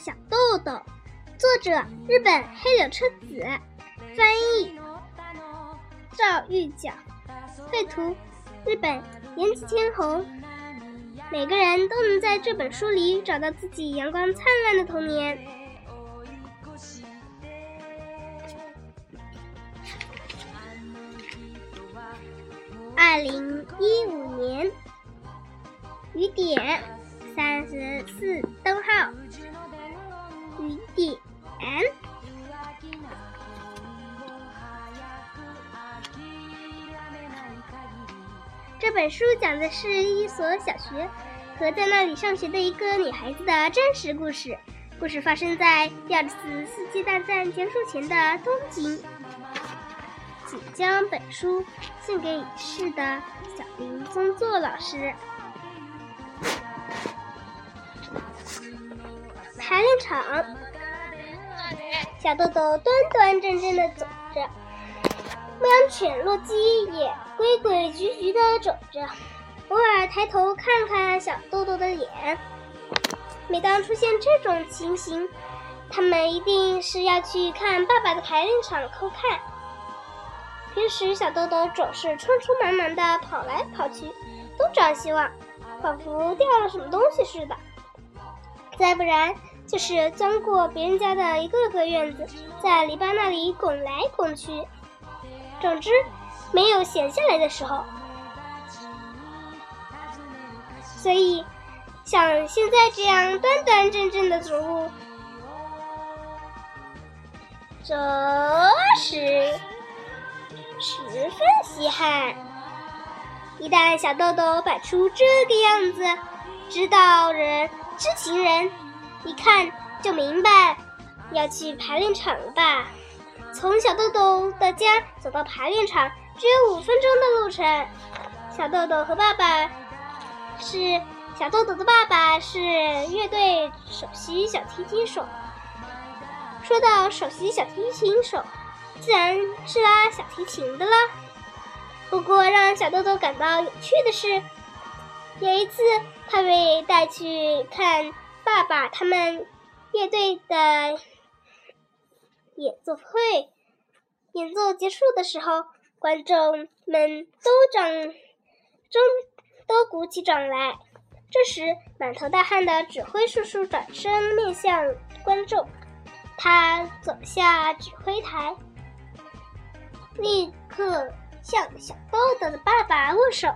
小豆豆，作者：日本黑柳彻子，翻译：赵玉角，绘图：日本岩崎千红。每个人都能在这本书里找到自己阳光灿烂的童年。二零一五年，雨点三十四灯号，雨点。这本书讲的是一所小学和在那里上学的一个女孩子的真实故事。故事发生在第二次世界大战结束前的东京。请将本书献给已逝的小林宗作老师。排练场，小豆豆端端正正的走着。牧羊犬洛基也规规矩矩地走着，偶尔抬头看看小豆豆的脸。每当出现这种情形，他们一定是要去看爸爸的排练场偷看。平时小豆豆总是匆匆忙忙地跑来跑去，东张西望，仿佛掉了什么东西似的；再不然就是钻过别人家的一个个院子，在篱笆那里拱来拱去。总之，没有闲下来的时候，所以像现在这样端端正正的走路，着实十分稀罕。一旦小豆豆摆出这个样子，知道人、知情人一看就明白要去排练场了吧。从小豆豆的家走到排练场只有五分钟的路程。小豆豆和爸爸是小豆豆的爸爸是乐队首席小提琴手。说到首席小提琴手，自然是拉小提琴的啦。不过让小豆豆感到有趣的是，有一次他被带去看爸爸他们乐队的。演奏会演奏结束的时候，观众们都掌中都鼓起掌来。这时，满头大汗的指挥叔叔转身面向观众，他走下指挥台，立刻向小豆豆的爸爸握手。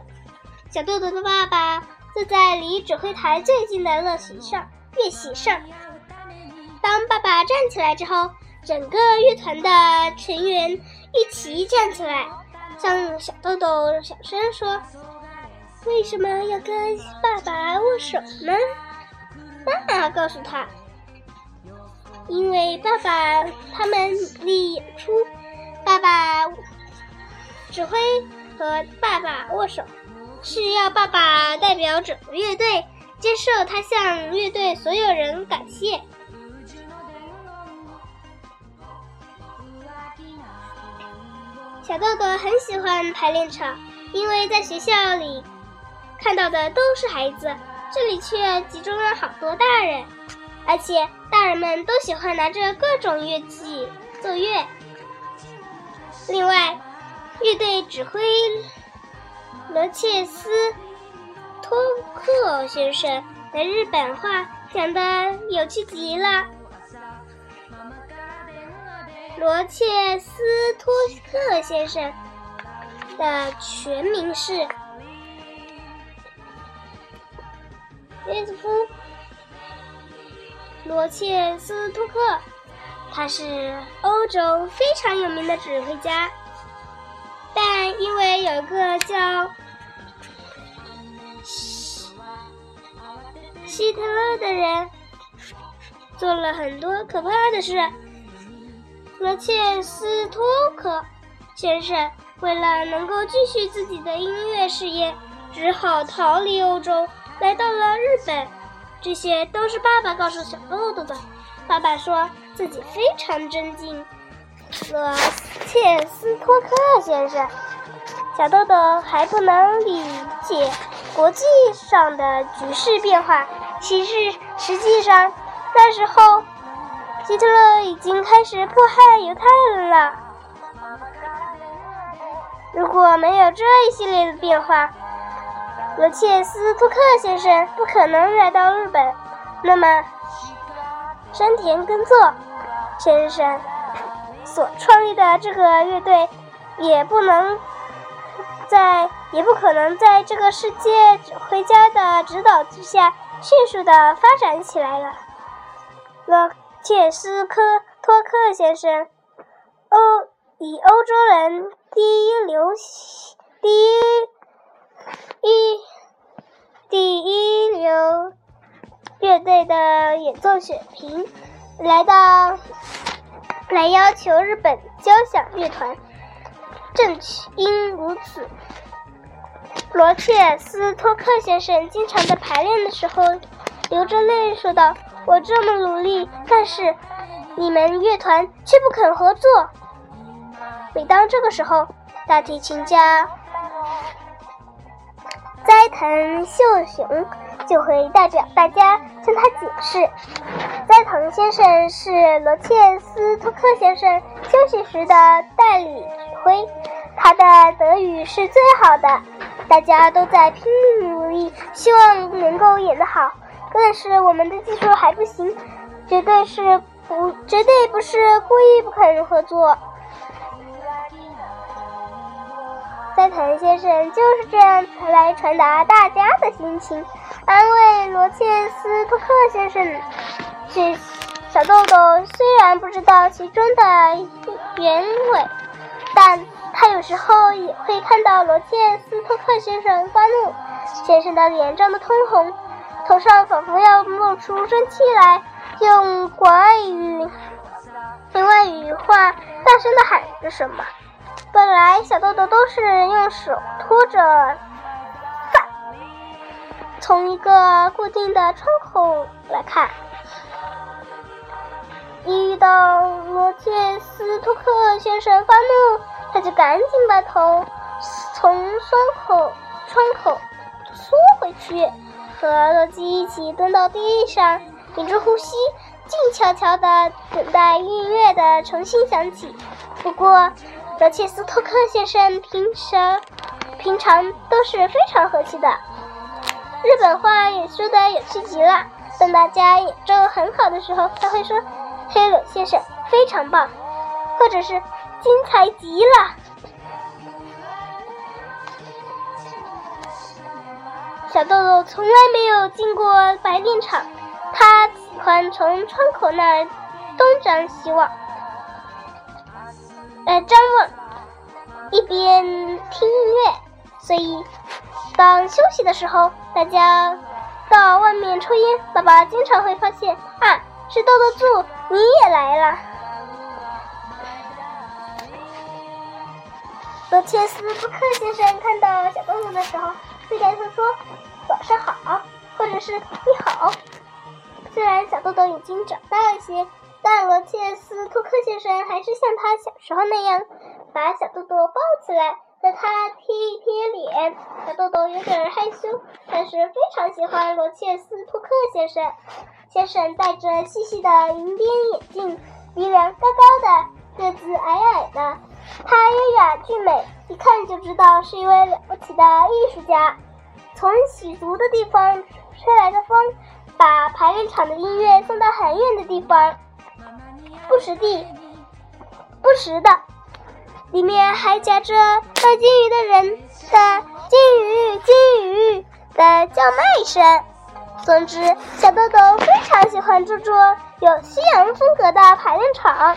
小豆豆的爸爸坐在离指挥台最近的乐席上，乐席上。当爸爸站起来之后。整个乐团的成员一起站起来，向小豆豆小声说：“为什么要跟爸爸握手呢？”妈妈告诉他：“因为爸爸他们努力演出，爸爸指挥和爸爸握手，是要爸爸代表整个乐队接受他向乐队所有人感谢。”小豆豆很喜欢排练场，因为在学校里看到的都是孩子，这里却集中了好多大人，而且大人们都喜欢拿着各种乐器奏乐。另外，乐队指挥罗切斯托克先生的日本话讲的有趣极了。罗切斯托克先生的全名是约瑟夫·罗切斯托克，他是欧洲非常有名的指挥家，但因为有一个叫希希特勒的人，做了很多可怕的事。罗切斯托克先生为了能够继续自己的音乐事业，只好逃离欧洲，来到了日本。这些都是爸爸告诉小豆豆的。爸爸说自己非常尊敬罗切斯托克先生。小豆豆还不能理解国际上的局势变化，其实实际上那时候。希特勒已经开始迫害犹太人了。如果没有这一系列的变化，罗切斯托克先生不可能来到日本。那么，山田耕作先生所创立的这个乐队也不能在，也不可能在这个世界指挥家的指导之下迅速的发展起来了。罗。切斯科托克先生，欧以欧洲人第一流第一一第一流乐队的演奏水平，来到来要求日本交响乐团，正因如此，罗切斯托克先生经常在排练的时候流着泪说道。我这么努力，但是你们乐团却不肯合作。每当这个时候，大提琴家斋藤秀雄就会代表大家向他解释。斋藤先生是罗切斯托克先生休息时的代理指挥，他的德语是最好的。大家都在拼命努力，希望能够演得好。但是我们的技术还不行，绝对是不，绝对不是故意不肯合作。斋藤先生就是这样来传达大家的心情，安慰罗切斯托克先生。这小豆豆虽然不知道其中的原委，但时候也会看到罗切斯托克先生发怒，先生的脸涨得通红。头上仿佛要冒出蒸汽来，用国外语、用外语话大声的喊着什么。本来小豆豆都是用手托着饭，从一个固定的窗口来看。一遇到罗切斯托克先生发怒，他就赶紧把头从窗口窗口缩回去。和洛基一起蹲到地上，屏住呼吸，静悄悄地等待音乐的重新响起。不过，罗切斯托克先生平时平常都是非常和气的，日本话也说得有趣极了。当大家演奏很好的时候，他会说：“黑柳先生非常棒，或者是精彩极了。”小豆豆从来没有进过白练场，他喜欢从窗口那儿东张西望，呃，张望，一边听音乐。所以，当休息的时候，大家到外面抽烟，爸爸经常会发现啊，是豆豆猪，你也来了。罗切斯托克先生看到小豆豆的时候。会抬头说“早上好”或者是“你好”。虽然小豆豆已经长大一些，但罗切斯托克先生还是像他小时候那样，把小豆豆抱起来，和他贴一贴脸。小豆豆有点害羞，但是非常喜欢罗切斯托克先生。先生戴着细细的银边眼镜，鼻梁高高的，个子矮矮的。他优雅俊美，一看就知道是一位了不起的艺术家。从起足的地方吹来的风，把排练场的音乐送到很远的地方。不时地，不时的，里面还夹着卖金鱼的人的“金鱼，金鱼”的叫卖声。总之，小豆豆非常喜欢这座有西洋风格的排练场。